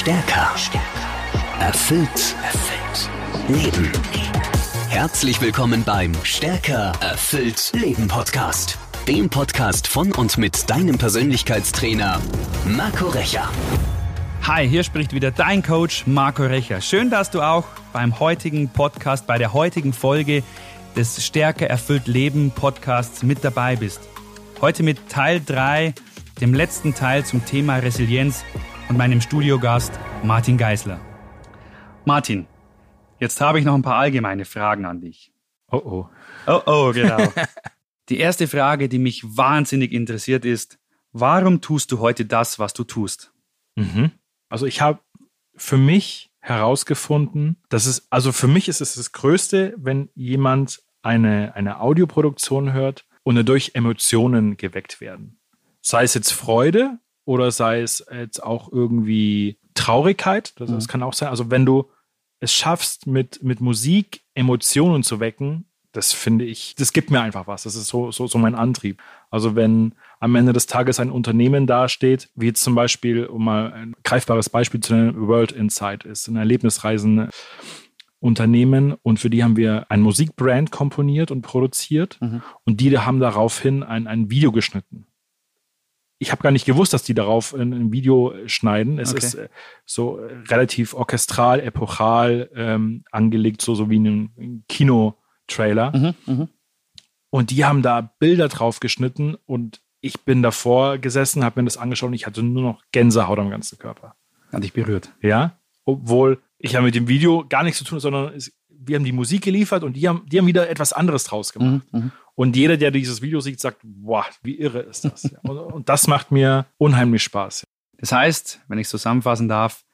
Stärker. Erfüllt. Erfüllt. Leben. Herzlich willkommen beim Stärker. Erfüllt. Leben Podcast. Dem Podcast von und mit deinem Persönlichkeitstrainer Marco Recher. Hi, hier spricht wieder dein Coach Marco Recher. Schön, dass du auch beim heutigen Podcast, bei der heutigen Folge des Stärker erfüllt Leben Podcasts mit dabei bist. Heute mit Teil 3, dem letzten Teil zum Thema Resilienz und meinem Studiogast Martin Geisler. Martin, jetzt habe ich noch ein paar allgemeine Fragen an dich. Oh oh. Oh oh, genau. die erste Frage, die mich wahnsinnig interessiert ist, warum tust du heute das, was du tust? Mhm. Also ich habe für mich herausgefunden, dass es, also für mich ist es das Größte, wenn jemand eine, eine Audioproduktion hört und dadurch Emotionen geweckt werden. Sei es jetzt Freude oder sei es jetzt auch irgendwie Traurigkeit, das, das mhm. kann auch sein. Also wenn du es schaffst, mit, mit Musik Emotionen zu wecken, das finde ich, das gibt mir einfach was. Das ist so, so, so mein Antrieb. Also wenn am Ende des Tages ein Unternehmen dasteht, wie jetzt zum Beispiel, um mal ein greifbares Beispiel zu nennen, World Insight ist, ein Erlebnisreisen Unternehmen und für die haben wir ein Musikbrand komponiert und produziert mhm. und die haben daraufhin ein, ein Video geschnitten ich habe gar nicht gewusst, dass die darauf ein, ein Video schneiden. Es okay. ist äh, so relativ orchestral, epochal ähm, angelegt, so, so wie ein, Kinotrailer. Mhm, mh. Und die haben da Bilder drauf geschnitten und ich bin davor gesessen, habe mir das angeschaut und ich hatte nur noch Gänsehaut am ganzen Körper. Hat dich berührt. Ja, obwohl ich ja mit dem Video gar nichts zu tun, sondern es, wir haben die Musik geliefert und die haben, die haben wieder etwas anderes draus gemacht. Mhm, mh. Und jeder, der dieses Video sieht, sagt, boah, wie irre ist das. und, und das macht mir unheimlich Spaß. Das heißt, wenn ich es zusammenfassen darf,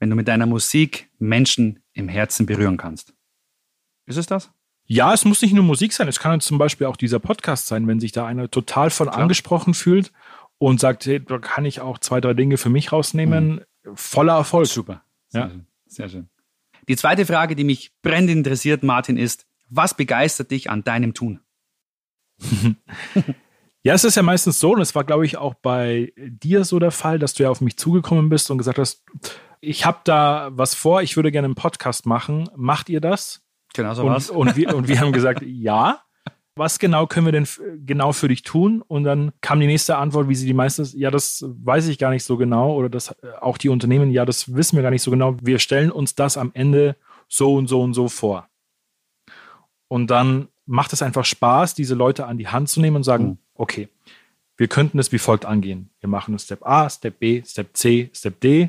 wenn du mit deiner Musik Menschen im Herzen berühren kannst. Ist es das? Ja, es muss nicht nur Musik sein. Es kann zum Beispiel auch dieser Podcast sein, wenn sich da einer total von Klar. angesprochen fühlt und sagt, hey, da kann ich auch zwei, drei Dinge für mich rausnehmen. Mhm. Voller Erfolg. Super. Sehr, ja. schön. Sehr schön. Die zweite Frage, die mich brennend interessiert, Martin, ist, was begeistert dich an deinem Tun? Ja, es ist ja meistens so, und es war, glaube ich, auch bei dir so der Fall, dass du ja auf mich zugekommen bist und gesagt hast, ich habe da was vor, ich würde gerne einen Podcast machen. Macht ihr das? Genau so und, was. Und wir, und wir haben gesagt, ja. Was genau können wir denn genau für dich tun? Und dann kam die nächste Antwort, wie sie die meistens, ja, das weiß ich gar nicht so genau. Oder das auch die Unternehmen, ja, das wissen wir gar nicht so genau. Wir stellen uns das am Ende so und so und so vor. Und dann macht es einfach Spaß, diese Leute an die Hand zu nehmen und sagen, mhm. okay, wir könnten es wie folgt angehen. Wir machen Step A, Step B, Step C, Step D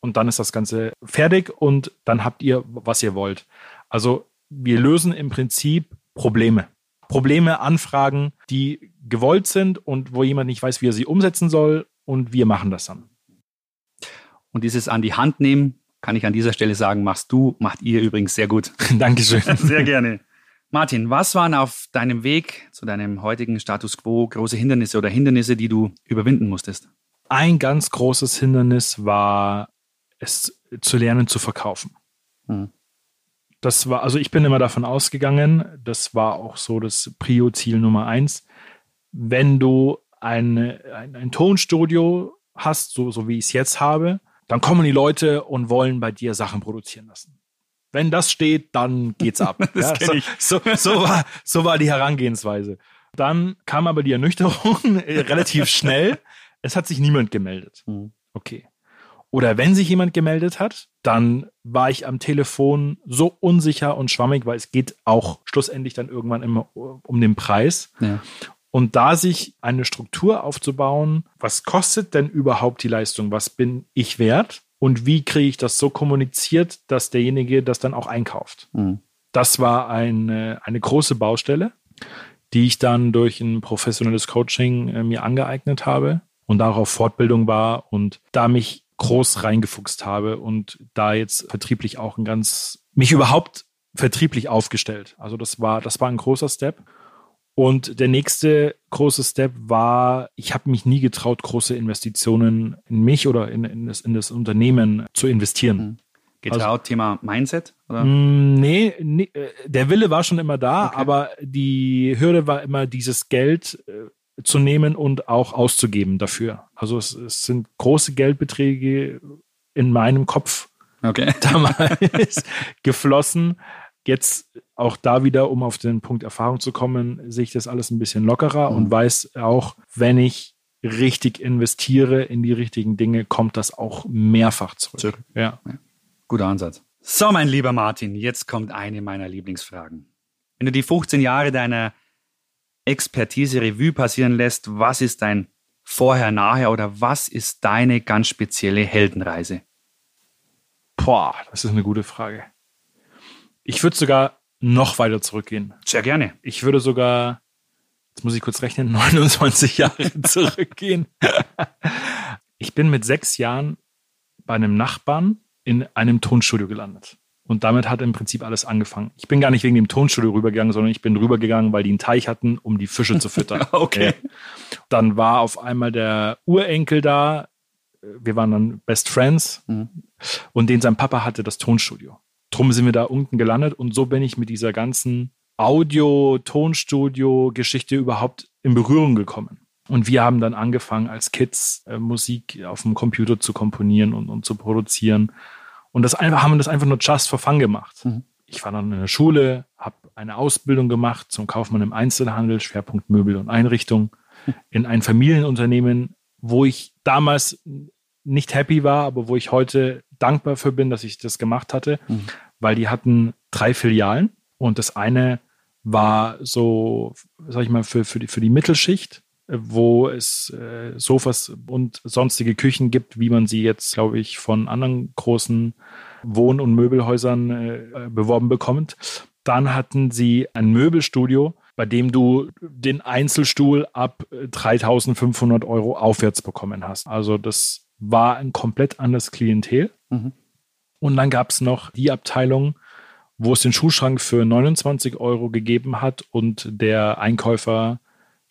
und dann ist das Ganze fertig und dann habt ihr, was ihr wollt. Also wir lösen im Prinzip Probleme. Probleme, Anfragen, die gewollt sind und wo jemand nicht weiß, wie er sie umsetzen soll und wir machen das dann. Und dieses an die Hand nehmen, kann ich an dieser Stelle sagen, machst du, macht ihr übrigens sehr gut. Dankeschön. sehr gerne. Martin, was waren auf deinem Weg zu deinem heutigen Status quo große Hindernisse oder Hindernisse, die du überwinden musstest? Ein ganz großes Hindernis war, es zu lernen zu verkaufen. Hm. Das war, also ich bin immer davon ausgegangen, das war auch so das Prio-Ziel Nummer eins. Wenn du eine, ein, ein Tonstudio hast, so, so wie ich es jetzt habe, dann kommen die Leute und wollen bei dir Sachen produzieren lassen wenn das steht, dann geht's ab. das ja, so, ich. So, so, war, so war die Herangehensweise. Dann kam aber die Ernüchterung relativ schnell. Es hat sich niemand gemeldet. Mhm. Okay. Oder wenn sich jemand gemeldet hat, dann war ich am Telefon so unsicher und schwammig, weil es geht auch schlussendlich dann irgendwann immer um den Preis. Ja. Und da sich eine Struktur aufzubauen, was kostet denn überhaupt die Leistung? Was bin ich wert? Und wie kriege ich das so kommuniziert, dass derjenige das dann auch einkauft. Mhm. Das war eine, eine große Baustelle, die ich dann durch ein professionelles Coaching äh, mir angeeignet habe und darauf Fortbildung war und da mich groß reingefuchst habe und da jetzt vertrieblich auch ein ganz, mich überhaupt vertrieblich aufgestellt. Also das war, das war ein großer Step. Und der nächste große Step war, ich habe mich nie getraut, große Investitionen in mich oder in, in, das, in das, Unternehmen zu investieren. Mhm. Getraut, also, Thema Mindset? Oder? Mm, nee, nee, äh, der Wille war schon immer da, okay. aber die Hürde war immer, dieses Geld äh, zu nehmen und auch auszugeben dafür. Also es, es sind große Geldbeträge in meinem Kopf Okay. damals geflossen. Jetzt auch da wieder, um auf den Punkt Erfahrung zu kommen, sehe ich das alles ein bisschen lockerer Mhm. und weiß auch, wenn ich richtig investiere in die richtigen Dinge, kommt das auch mehrfach zurück. Zurück. Ja. Guter Ansatz. So, mein lieber Martin, jetzt kommt eine meiner Lieblingsfragen. Wenn du die 15 Jahre deiner Expertise Revue passieren lässt, was ist dein Vorher, Nachher oder was ist deine ganz spezielle Heldenreise? Boah, das ist eine gute Frage. Ich würde sogar noch weiter zurückgehen. Sehr gerne. Ich würde sogar, jetzt muss ich kurz rechnen, 29 Jahre zurückgehen. Ich bin mit sechs Jahren bei einem Nachbarn in einem Tonstudio gelandet. Und damit hat im Prinzip alles angefangen. Ich bin gar nicht wegen dem Tonstudio rübergegangen, sondern ich bin rübergegangen, weil die einen Teich hatten, um die Fische zu füttern. Okay. Dann war auf einmal der Urenkel da. Wir waren dann Best Friends. Mhm. Und den sein Papa hatte das Tonstudio. Drum sind wir da unten gelandet und so bin ich mit dieser ganzen Audio-Tonstudio-Geschichte überhaupt in Berührung gekommen. Und wir haben dann angefangen, als Kids äh, Musik auf dem Computer zu komponieren und, und zu produzieren. Und das einfach, haben das einfach nur just for fun gemacht. Mhm. Ich war dann in der Schule, habe eine Ausbildung gemacht zum Kaufmann im Einzelhandel, Schwerpunkt Möbel und Einrichtung, in ein Familienunternehmen, wo ich damals nicht happy war, aber wo ich heute dankbar für bin, dass ich das gemacht hatte, Mhm. weil die hatten drei Filialen und das eine war so, sag ich mal, für, für, die, für die Mittelschicht, äh, wo es äh, Sofas und sonstige Küchen gibt, wie man sie jetzt, glaube ich, von anderen großen Wohn- und Möbelhäusern äh, beworben bekommt. Dann hatten sie ein Möbelstudio, bei dem du den Einzelstuhl ab äh, 3500 Euro aufwärts bekommen hast. Also das war ein komplett anderes Klientel. Mhm. Und dann gab es noch die Abteilung, wo es den Schuhschrank für 29 Euro gegeben hat und der Einkäufer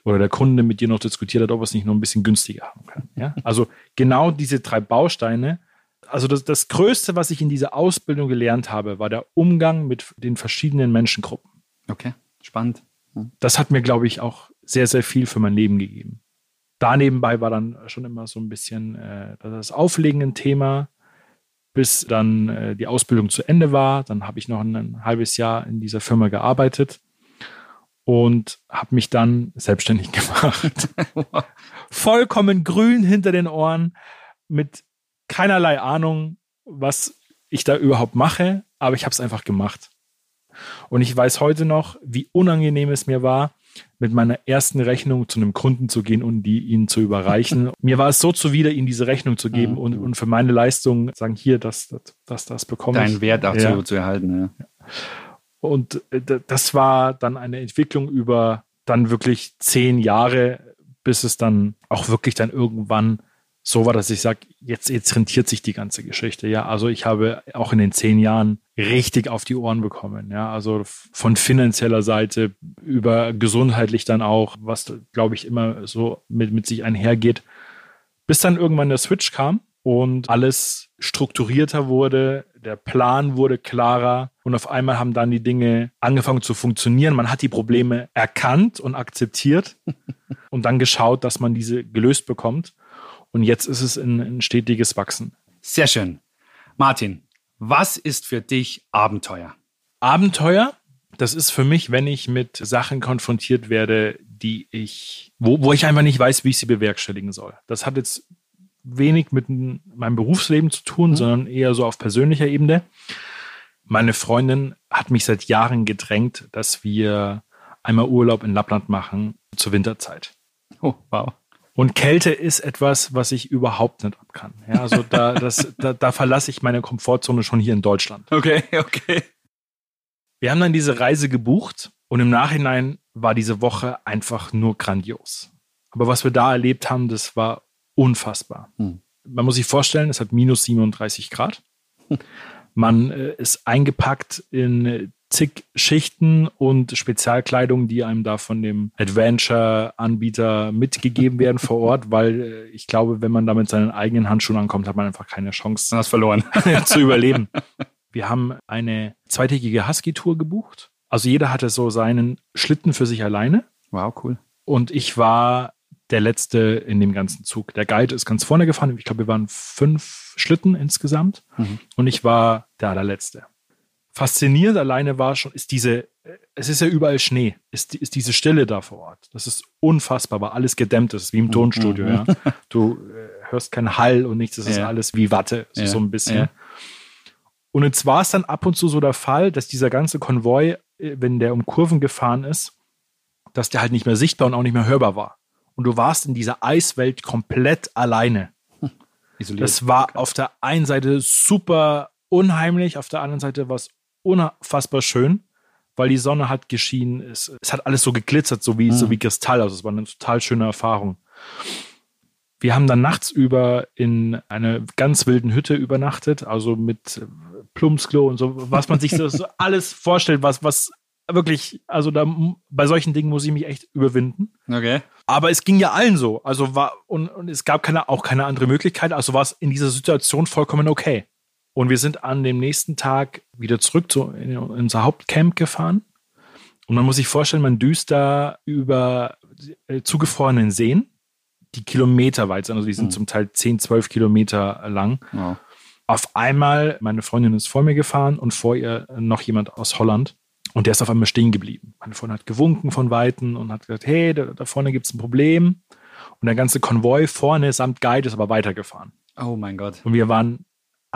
oder der Kunde mit dir noch diskutiert hat, ob er es nicht noch ein bisschen günstiger haben kann. Ja? Also genau diese drei Bausteine. Also das, das Größte, was ich in dieser Ausbildung gelernt habe, war der Umgang mit den verschiedenen Menschengruppen. Okay, spannend. Das hat mir, glaube ich, auch sehr, sehr viel für mein Leben gegeben. Da nebenbei war dann schon immer so ein bisschen äh, das Auflegen ein Thema, bis dann äh, die Ausbildung zu Ende war. Dann habe ich noch ein, ein halbes Jahr in dieser Firma gearbeitet und habe mich dann selbstständig gemacht. Vollkommen grün hinter den Ohren, mit keinerlei Ahnung, was ich da überhaupt mache, aber ich habe es einfach gemacht. Und ich weiß heute noch, wie unangenehm es mir war, mit meiner ersten Rechnung zu einem Kunden zu gehen und die ihnen zu überreichen. mir war es so zuwider, ihnen diese Rechnung zu geben Mhm. und, und für meine Leistung sagen, hier, das, das, das, das bekomme ich. Deinen Wert auch Ja. zu, erhalten. Ja. Und äh, das war dann eine Entwicklung über dann wirklich zehn Jahre, bis es dann auch wirklich dann irgendwann so war, dass ich sage, jetzt, jetzt rentiert sich die ganze Geschichte. Ja, also ich habe auch in den zehn Jahren richtig auf die Ohren bekommen. Ja, also von finanzieller Seite über gesundheitlich dann auch, was glaube ich immer so mit, mit sich einhergeht, bis dann irgendwann der Switch kam und alles strukturierter wurde, der Plan wurde klarer und auf einmal haben dann die Dinge angefangen zu funktionieren. Man hat die Probleme erkannt und akzeptiert und dann geschaut, dass man diese gelöst bekommt. Und jetzt ist es ein, ein stetiges Wachsen. Sehr schön. Martin, was ist für dich Abenteuer? Abenteuer, das ist für mich, wenn ich mit Sachen konfrontiert werde, die ich, wo, wo ich einfach nicht weiß, wie ich sie bewerkstelligen soll. Das hat jetzt wenig mit meinem Berufsleben zu tun, sondern eher so auf persönlicher Ebene. Meine Freundin hat mich seit Jahren gedrängt, dass wir einmal Urlaub in Lappland machen zur Winterzeit. Oh, wow. Und Kälte ist etwas, was ich überhaupt nicht ab kann. Ja, also da, das, da, da verlasse ich meine Komfortzone schon hier in Deutschland. Okay, okay. Wir haben dann diese Reise gebucht und im Nachhinein war diese Woche einfach nur grandios. Aber was wir da erlebt haben, das war unfassbar. Hm. Man muss sich vorstellen, es hat minus 37 Grad. Man äh, ist eingepackt in zig Schichten und Spezialkleidung, die einem da von dem Adventure-Anbieter mitgegeben werden vor Ort, weil äh, ich glaube, wenn man da mit seinen eigenen Handschuhen ankommt, hat man einfach keine Chance Du hast verloren. zu überleben. Wir haben eine zweitägige Husky-Tour gebucht. Also jeder hatte so seinen Schlitten für sich alleine. Wow, cool. Und ich war der Letzte in dem ganzen Zug. Der Guide ist ganz vorne gefahren. Ich glaube, wir waren fünf Schlitten insgesamt mhm. und ich war der allerletzte. Faszinierend alleine war schon, ist diese, es ist ja überall Schnee, ist, ist diese Stille da vor Ort. Das ist unfassbar, weil alles gedämmt ist, wie im mhm. Tonstudio. Mhm. Ja. Du äh, hörst keinen Hall und nichts, das ist ja. alles wie Watte, so, ja. so ein bisschen. Und jetzt war es dann ab und zu so der Fall, dass dieser ganze Konvoi, äh, wenn der um Kurven gefahren ist, dass der halt nicht mehr sichtbar und auch nicht mehr hörbar war. Und du warst in dieser Eiswelt komplett alleine. Isoliert. Das war auf der einen Seite super unheimlich, auf der anderen Seite war es unfassbar schön, weil die Sonne hat geschienen. Es, es hat alles so geglitzert, so wie, mhm. so wie Kristall. Also es war eine total schöne Erfahrung. Wir haben dann nachts über in einer ganz wilden Hütte übernachtet, also mit Plumpsklo und so, was man sich so, so alles vorstellt, was, was wirklich, also da bei solchen Dingen muss ich mich echt überwinden. Okay. Aber es ging ja allen so. Also war, und, und es gab keine, auch keine andere Möglichkeit. Also war es in dieser Situation vollkommen okay. Und wir sind an dem nächsten Tag wieder zurück zu in unser Hauptcamp gefahren. Und man muss sich vorstellen, man düst da über äh, zugefrorenen Seen, die kilometerweit sind. Also die sind mhm. zum Teil 10, 12 Kilometer lang. Wow. Auf einmal, meine Freundin ist vor mir gefahren und vor ihr noch jemand aus Holland. Und der ist auf einmal stehen geblieben. Meine Freundin hat gewunken von Weitem und hat gesagt, hey, da, da vorne gibt es ein Problem. Und der ganze Konvoi vorne samt Guide ist aber weitergefahren. Oh mein Gott. Und wir waren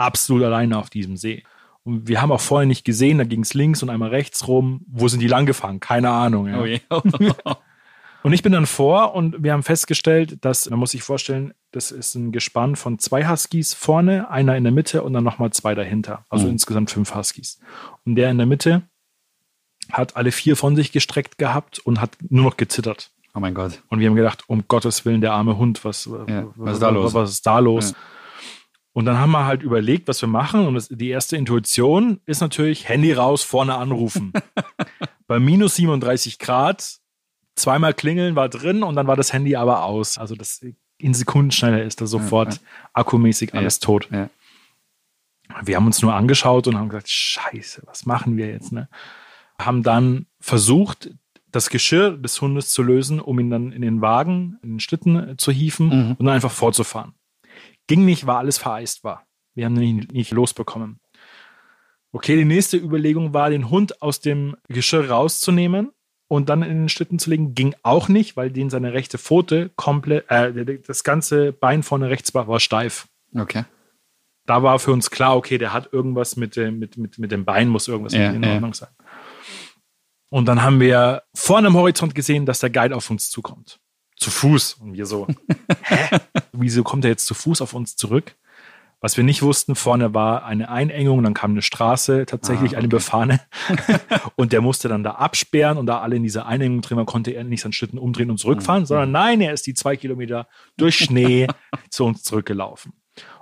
absolut alleine auf diesem See. Und wir haben auch vorher nicht gesehen, da ging es links und einmal rechts rum. Wo sind die lang gefahren? Keine Ahnung. Ja. Oh yeah. und ich bin dann vor und wir haben festgestellt, dass, man muss sich vorstellen, das ist ein Gespann von zwei Huskies vorne, einer in der Mitte und dann nochmal zwei dahinter. Also mhm. insgesamt fünf Huskies. Und der in der Mitte hat alle vier von sich gestreckt gehabt und hat nur noch gezittert. Oh mein Gott. Und wir haben gedacht, um Gottes Willen, der arme Hund, was, ja, was, ist da los? Was ist da los? Ja. Und dann haben wir halt überlegt, was wir machen. Und das, die erste Intuition ist natürlich Handy raus, vorne anrufen. Bei minus 37 Grad, zweimal klingeln war drin und dann war das Handy aber aus. Also das in Sekundenschnelle ist da sofort ja, ja. akkumäßig alles ja, tot. Wir haben uns nur angeschaut und haben gesagt, scheiße, was machen wir jetzt? Ne? Haben dann versucht, das Geschirr des Hundes zu lösen, um ihn dann in den Wagen, in den Schlitten zu hieven mhm. und dann einfach fortzufahren. Ging nicht, war alles vereist war. Wir haben ihn nicht, losbekommen. Okay, die nächste Überlegung war, den Hund aus dem Geschirr rauszunehmen und dann in den Schlitten zu legen. Ging auch nicht, weil den seine rechte Pfote komplett, äh, das ganze Bein vorne rechts war, war steif. Okay. Da war für uns klar, okay, der hat irgendwas mit dem, mit, mit, mit dem Bein, muss irgendwas ja, in Ordnung ja. sein. Und dann haben wir vorne am Horizont gesehen, dass der Guide auf uns zukommt zu Fuß. Und wir so, hä? Wieso kommt er jetzt zu Fuß auf uns zurück? Was wir nicht wussten, vorne war eine Einengung, dann kam eine Straße, tatsächlich ah, okay. eine befahrene. und der musste dann da absperren und da alle in dieser Einengung drin waren, konnte er nicht seinen Schlitten umdrehen und zurückfahren, mhm. sondern nein, er ist die zwei Kilometer durch Schnee zu uns zurückgelaufen.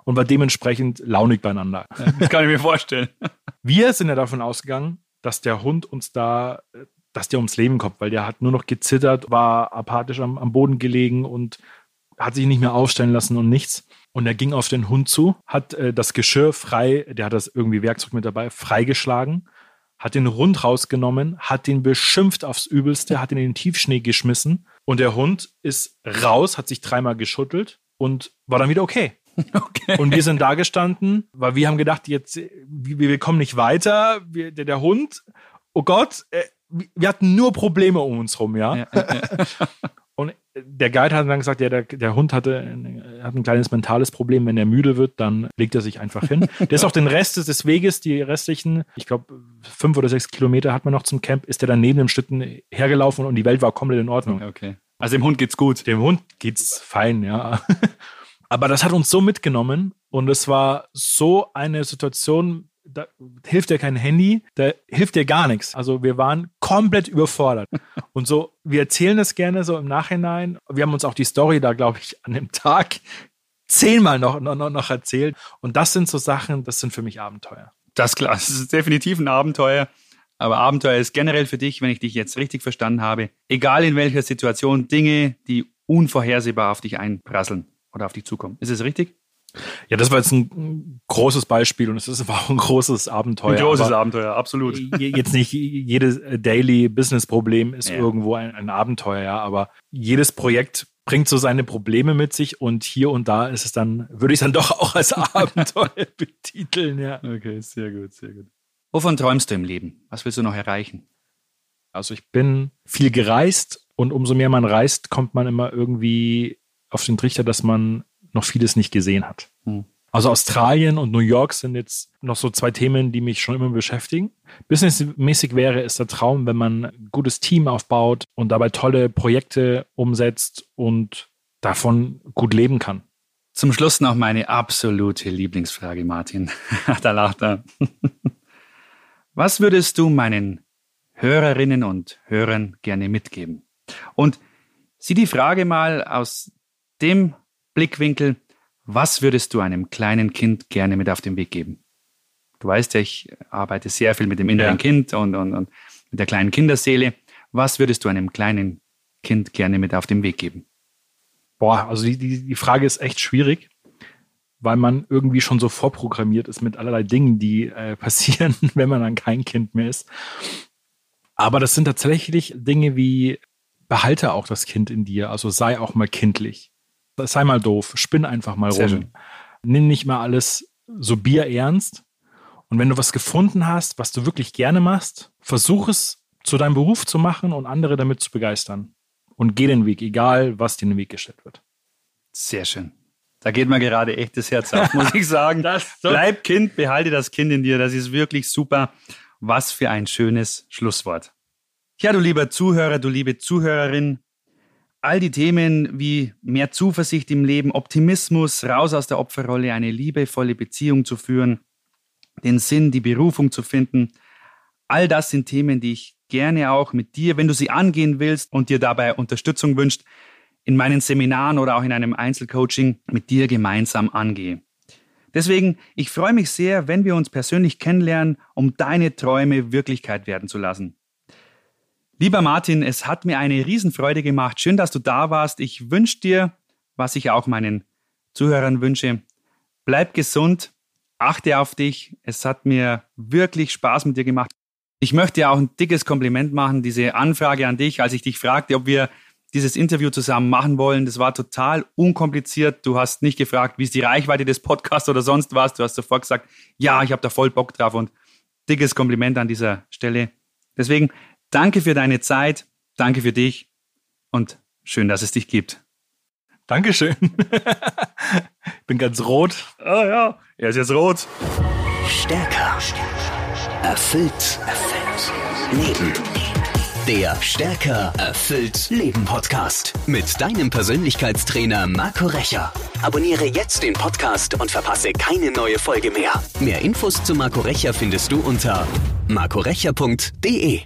Und war dementsprechend launig beieinander. Das kann ich mir vorstellen. Wir sind ja davon ausgegangen, dass der Hund uns da äh, dass der ums Leben kommt, weil der hat nur noch gezittert, war apathisch am, am Boden gelegen und hat sich nicht mehr aufstellen lassen und nichts. Und er ging auf den Hund zu, hat äh, das Geschirr frei, der hat das irgendwie Werkzeug mit dabei, freigeschlagen, hat den Hund rausgenommen, hat den beschimpft aufs Übelste, hat ihn in den Tiefschnee geschmissen und der Hund ist raus, hat sich dreimal geschuttelt und war dann wieder okay. Okay. Und wir sind da gestanden, weil wir haben gedacht, jetzt, wir, wir kommen nicht weiter. Wir, der, der Hund, oh Gott, äh, wir hatten nur Probleme um uns rum, ja. ja, ja, ja. Und der Guide hat dann gesagt, ja, der, der Hund hatte ein, hat ein kleines mentales Problem. Wenn er müde wird, dann legt er sich einfach hin. der ist auch den Rest des Weges, die restlichen, ich glaube, fünf oder sechs Kilometer hat man noch zum Camp, ist er dann neben dem Schlitten hergelaufen und die Welt war komplett in Ordnung. Okay. Also dem Hund geht's gut. Dem Hund geht's fein, ja. Aber das hat uns so mitgenommen und es war so eine Situation, da hilft dir kein Handy, da hilft dir gar nichts. Also wir waren komplett überfordert. Und so, wir erzählen das gerne so im Nachhinein. Wir haben uns auch die Story da, glaube ich, an dem Tag zehnmal noch, noch, noch erzählt. Und das sind so Sachen, das sind für mich Abenteuer. Das klar, das ist definitiv ein Abenteuer. Aber Abenteuer ist generell für dich, wenn ich dich jetzt richtig verstanden habe, egal in welcher Situation, Dinge, die unvorhersehbar auf dich einprasseln oder auf dich zukommen. Ist es richtig? Ja, das war jetzt ein großes Beispiel und es ist auch ein großes Abenteuer. Ein großes Abenteuer, absolut. Jetzt nicht jedes Daily Business Problem ist ja. irgendwo ein, ein, Abenteuer, ja, aber jedes Projekt bringt so seine Probleme mit sich und hier und da ist es dann, würde ich dann doch auch als Abenteuer betiteln, ja. Okay, sehr gut, sehr gut. Wovon träumst du im Leben? Was willst du noch erreichen? Also ich bin viel gereist und umso mehr man reist, kommt man immer irgendwie auf den Trichter, dass man noch vieles nicht gesehen hat. Hm. Also Australien und New York sind jetzt noch so zwei Themen, die mich schon immer beschäftigen. Businessmäßig wäre es der Traum, wenn man ein gutes Team aufbaut und dabei tolle Projekte umsetzt und davon gut leben kann. Zum Schluss noch meine absolute Lieblingsfrage, Martin. da lacht er. Was würdest du meinen Hörerinnen und Hörern gerne mitgeben? Und sieh die Frage mal aus dem Blickwinkel, was würdest du einem kleinen Kind gerne mit auf den Weg geben? Du weißt ja, ich arbeite sehr viel mit dem inneren ja. Kind und, und, und mit der kleinen Kinderseele. Was würdest du einem kleinen Kind gerne mit auf den Weg geben? Boah, also die, die, die Frage ist echt schwierig, weil man irgendwie schon so vorprogrammiert ist mit allerlei Dingen, die äh, passieren, wenn man dann kein Kind mehr ist. Aber das sind tatsächlich Dinge wie behalte auch das Kind in dir, also sei auch mal kindlich sei mal doof, spinn einfach mal Sehr rum. Schön. Nimm nicht mal alles so bierernst. Und wenn du was gefunden hast, was du wirklich gerne machst, versuch es zu deinem Beruf zu machen und andere damit zu begeistern. Und geh den Weg, egal was dir in den Weg gestellt wird. Sehr schön. Da geht mir gerade echt das Herz auf, muss ich sagen. so. Bleib Kind, behalte das Kind in dir. Das ist wirklich super. Was für ein schönes Schlusswort. Ja, du lieber Zuhörer, du liebe Zuhörerin, All die Themen wie mehr Zuversicht im Leben, Optimismus, raus aus der Opferrolle, eine liebevolle Beziehung zu führen, den Sinn, die Berufung zu finden, all das sind Themen, die ich gerne auch mit dir, wenn du sie angehen willst und dir dabei Unterstützung wünscht, in meinen Seminaren oder auch in einem Einzelcoaching mit dir gemeinsam angehe. Deswegen, ich freue mich sehr, wenn wir uns persönlich kennenlernen, um deine Träume Wirklichkeit werden zu lassen. Lieber Martin, es hat mir eine Riesenfreude gemacht. Schön, dass du da warst. Ich wünsche dir, was ich auch meinen Zuhörern wünsche, bleib gesund, achte auf dich. Es hat mir wirklich Spaß mit dir gemacht. Ich möchte dir auch ein dickes Kompliment machen, diese Anfrage an dich, als ich dich fragte, ob wir dieses Interview zusammen machen wollen. Das war total unkompliziert. Du hast nicht gefragt, wie ist die Reichweite des Podcasts oder sonst was. Du hast sofort gesagt, ja, ich habe da voll Bock drauf und dickes Kompliment an dieser Stelle. Deswegen Danke für deine Zeit, danke für dich und schön, dass es dich gibt. Dankeschön. ich bin ganz rot. Ah ja, er ist jetzt rot. Stärker. Erfüllt. Erfüllt. Leben. Der Stärker erfüllt Leben Podcast mit deinem Persönlichkeitstrainer Marco Recher. Abonniere jetzt den Podcast und verpasse keine neue Folge mehr. Mehr Infos zu Marco Recher findest du unter marcorecher.de.